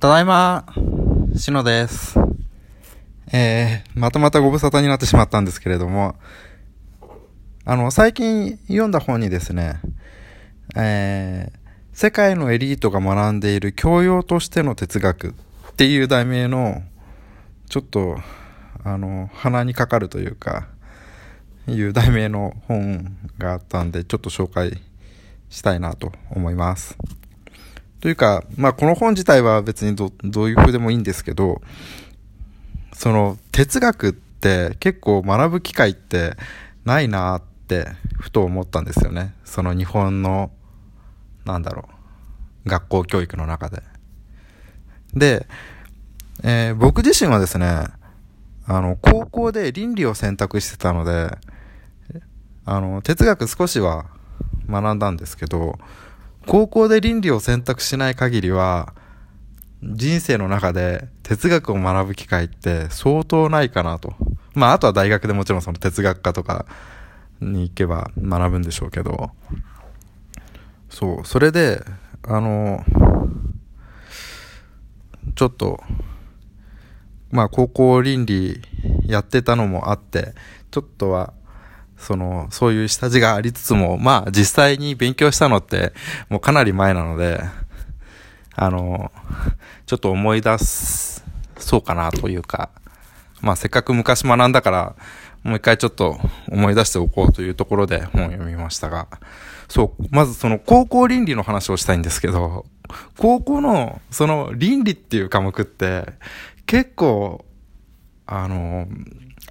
ただいま、しのです。えー、またまたご無沙汰になってしまったんですけれども、あの、最近読んだ本にですね、えー、世界のエリートが学んでいる教養としての哲学っていう題名の、ちょっと、あの、鼻にかかるというか、いう題名の本があったんで、ちょっと紹介したいなと思います。というか、まあこの本自体は別にどどういう風でもいいんですけど、その哲学って結構学ぶ機会ってないなってふと思ったんですよね。その日本の、なんだろう、学校教育の中で。で、えー、僕自身はですね、あの、高校で倫理を選択してたので、あの、哲学少しは学んだんですけど、高校で倫理を選択しない限りは、人生の中で哲学を学ぶ機会って相当ないかなと。まあ、あとは大学でもちろんその哲学科とかに行けば学ぶんでしょうけど、そう、それで、あの、ちょっと、まあ、高校倫理やってたのもあって、ちょっとはその、そういう下地がありつつも、まあ実際に勉強したのってもうかなり前なので、あの、ちょっと思い出す、そうかなというか、まあせっかく昔学んだから、もう一回ちょっと思い出しておこうというところで本を読みましたが、そう、まずその高校倫理の話をしたいんですけど、高校のその倫理っていう科目って結構、あの、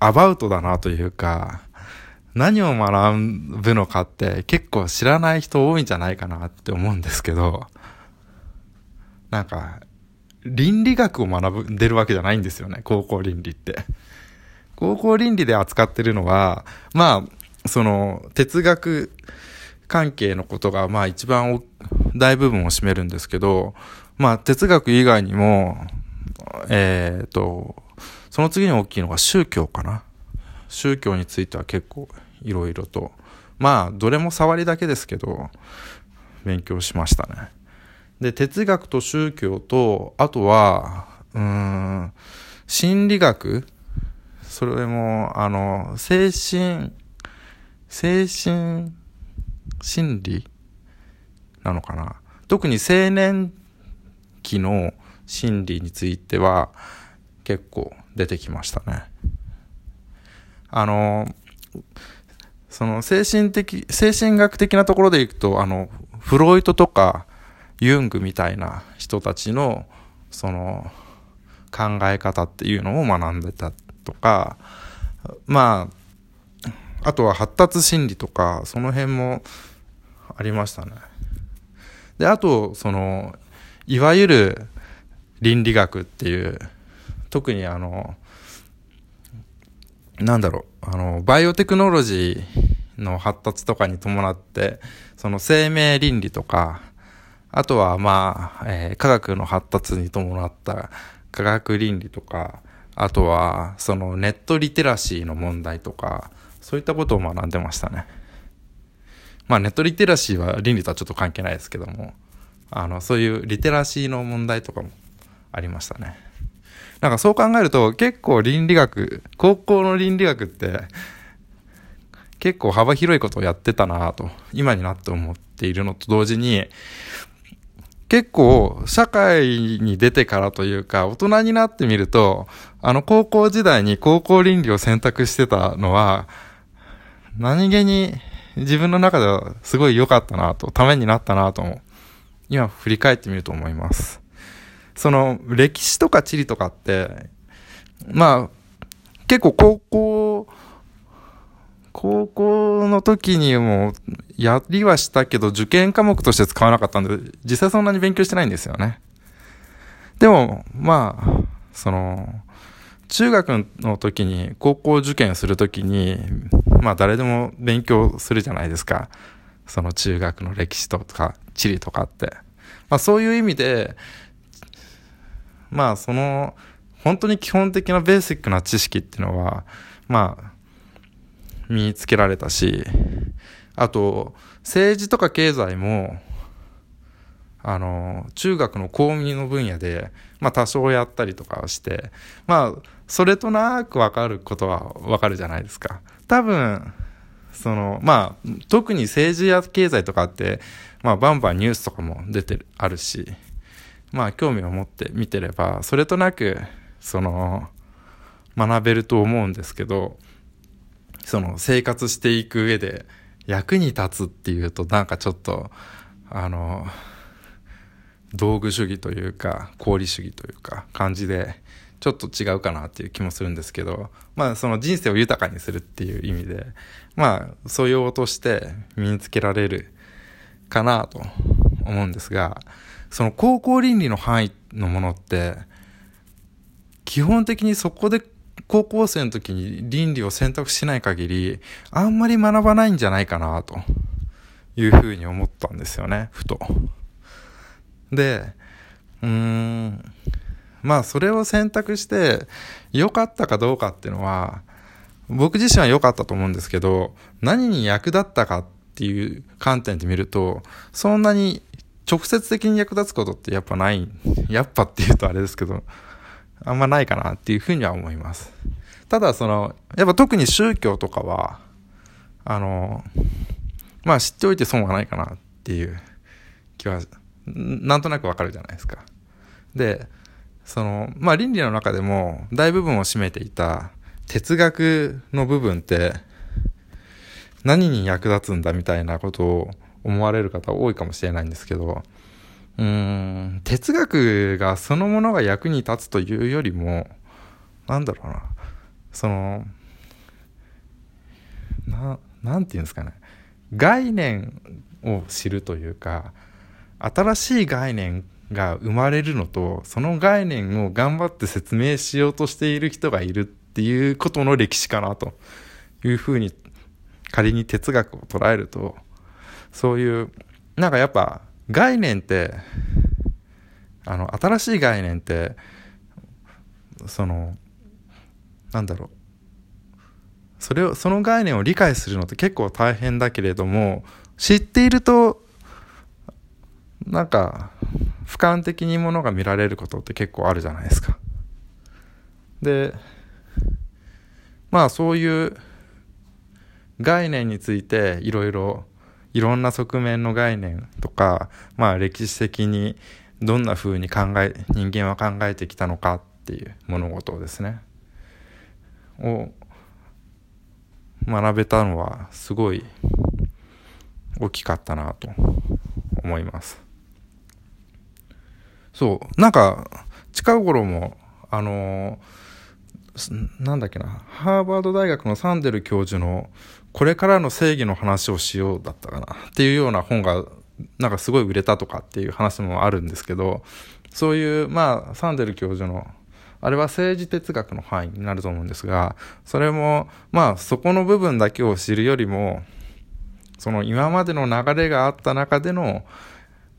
アバウトだなというか、何を学ぶのかって結構知らない人多いんじゃないかなって思うんですけど、なんか、倫理学を学んでるわけじゃないんですよね、高校倫理って。高校倫理で扱ってるのは、まあ、その、哲学関係のことが、まあ一番大部分を占めるんですけど、まあ哲学以外にも、えっ、ー、と、その次に大きいのが宗教かな。宗教については結構いろいろと。まあ、どれも触りだけですけど、勉強しましたね。で、哲学と宗教と、あとは、うん、心理学それも、あの、精神、精神心理なのかな特に青年期の心理については結構出てきましたね。あの、その精神的、精神学的なところでいくと、あの、フロイトとかユングみたいな人たちの、その、考え方っていうのを学んでたとか、まあ、あとは発達心理とか、その辺もありましたね。で、あと、その、いわゆる倫理学っていう、特にあの、なんだろう、あの、バイオテクノロジーの発達とかに伴って、その生命倫理とか、あとはまあ、えー、科学の発達に伴った科学倫理とか、あとはそのネットリテラシーの問題とか、そういったことを学んでましたね。まあネットリテラシーは倫理とはちょっと関係ないですけども、あの、そういうリテラシーの問題とかもありましたね。なんかそう考えると結構倫理学、高校の倫理学って結構幅広いことをやってたなと、今になって思っているのと同時に、結構社会に出てからというか大人になってみると、あの高校時代に高校倫理を選択してたのは、何気に自分の中ではすごい良かったなと、ためになったなと、今振り返ってみると思います。その歴史とか地理とかって、まあ、結構高校、高校の時にもやりはしたけど受験科目として使わなかったんで、実際そんなに勉強してないんですよね。でも、まあ、その、中学の時に高校受験する時に、まあ誰でも勉強するじゃないですか。その中学の歴史とか地理とかって。まあそういう意味で、まあその本当に基本的なベーシックな知識っていうのはまあ身につけられたしあと政治とか経済もあの、中学の公民の分野で、まあ多少やったりとかして、まあ、それとなくわかることはわかるじゃないですか。多分、その、まあ、特に政治や経済とかって、まあ、バンバンニュースとかも出てる、あるし、まあ、興味を持って見てれば、それとなく、その、学べると思うんですけど、その、生活していく上で役に立つっていうと、なんかちょっと、あの、道具主義というか、功利主義というか、感じで、ちょっと違うかなっていう気もするんですけど、まあその人生を豊かにするっていう意味で、まあ素養として身につけられるかなと思うんですが、その高校倫理の範囲のものって、基本的にそこで高校生の時に倫理を選択しない限り、あんまり学ばないんじゃないかなというふうに思ったんですよね、ふと。で、うーん、まあそれを選択して良かったかどうかっていうのは、僕自身は良かったと思うんですけど、何に役立ったかっていう観点で見ると、そんなに直接的に役立つことってやっぱない、やっぱって言うとあれですけど、あんまないかなっていうふうには思います。ただその、やっぱ特に宗教とかは、あの、まあ知っておいて損はないかなっていう気は、なんとなくわかるじゃないですか。で、その、まあ倫理の中でも大部分を占めていた哲学の部分って何に役立つんだみたいなことを思われる方多いかもしれないんですけど、うーん、哲学がそのものが役に立つというよりも、なんだろうな、その、な、なんて言うんですかね、概念を知るというか、新しい概念が生まれるのと、その概念を頑張って説明しようとしている人がいるっていうことの歴史かなというふうに仮に哲学を捉えると、そういう、なんかやっぱ概念って、あの、新しい概念って、その、なんだろう。それを、その概念を理解するのって結構大変だけれども、知っていると、なんか、俯瞰的にものが見られることって結構あるじゃないですか。で、まあそういう概念についていろいろいろんな側面の概念とか、まあ歴史的にどんな風に考え、人間は考えてきたのかっていう物事をですね、を学べたのはすごい大きかったなと思います。そう、なんか、近頃も、あのー、なんだっけな、ハーバード大学のサンデル教授の、これからの正義の話をしようだったかな、っていうような本が、なんかすごい売れたとかっていう話もあるんですけど、そういう、まあ、サンデル教授の、あれは政治哲学の範囲になると思うんですが、それも、まあ、そこの部分だけを知るよりも、その今までの流れがあった中での、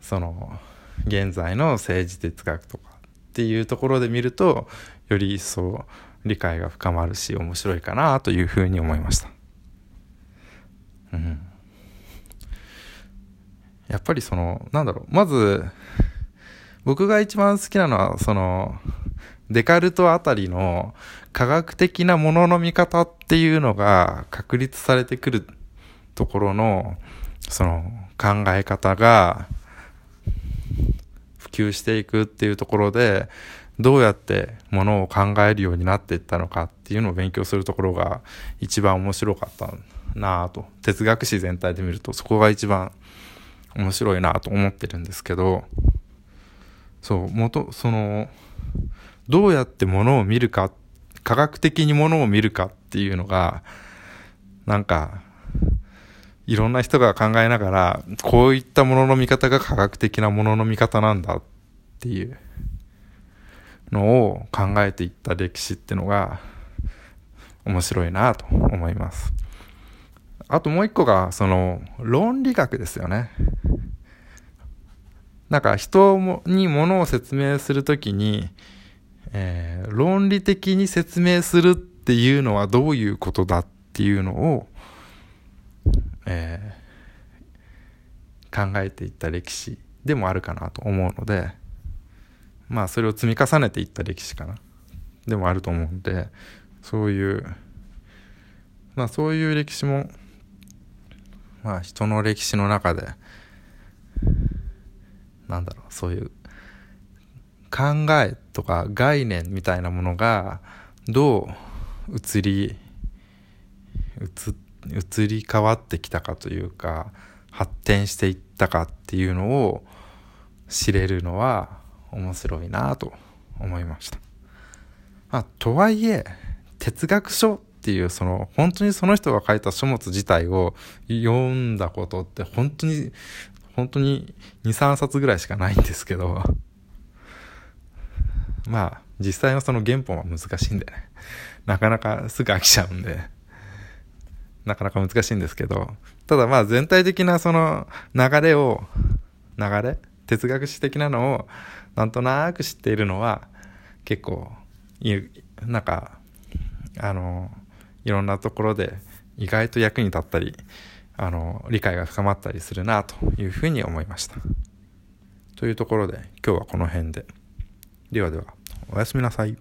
その、現在の政治哲学とかっていうところで見るとより一層理解が深まるし面白いかなというふうに思いました。うん、やっぱりそのなんだろう。まず僕が一番好きなのはそのデカルトあたりの科学的なものの見方っていうのが確立されてくるところのその考え方が普及していくっていうところで、どうやってものを考えるようになっていったのかっていうのを勉強するところが一番面白かったなぁと。哲学史全体で見るとそこが一番面白いなと思ってるんですけど、そう、元、その、どうやってものを見るか、科学的にものを見るかっていうのが、なんか、いろんな人が考えながら、こういったものの見方が科学的なものの見方なんだっていうのを考えていった歴史ってのが面白いなと思います。あともう一個が、その、論理学ですよね。なんか人にものを説明するときに、えー、論理的に説明するっていうのはどういうことだっていうのをえー、考えていった歴史でもあるかなと思うのでまあそれを積み重ねていった歴史かなでもあると思うんでそういうまあそういう歴史もまあ人の歴史の中でなんだろうそういう考えとか概念みたいなものがどう移り移り変わってきたかというか発展していったかっていうのを知れるのは面白いなと思いました。まあ、とはいえ哲学書っていうその本当にその人が書いた書物自体を読んだことって本当に本当に23冊ぐらいしかないんですけど。まあ実際のその原本は難しいんでね。なかなかすぐ飽きちゃうんで。なかなか難しいんですけど。ただまあ全体的なその流れを流れ？哲学史的なのをなんとなく知っているのは結構なんかあのいろんなところで意外と役に立ったりあの理解が深まったりするなというふうに思いました。というところで今日はこの辺で。ではではおやすみなさい。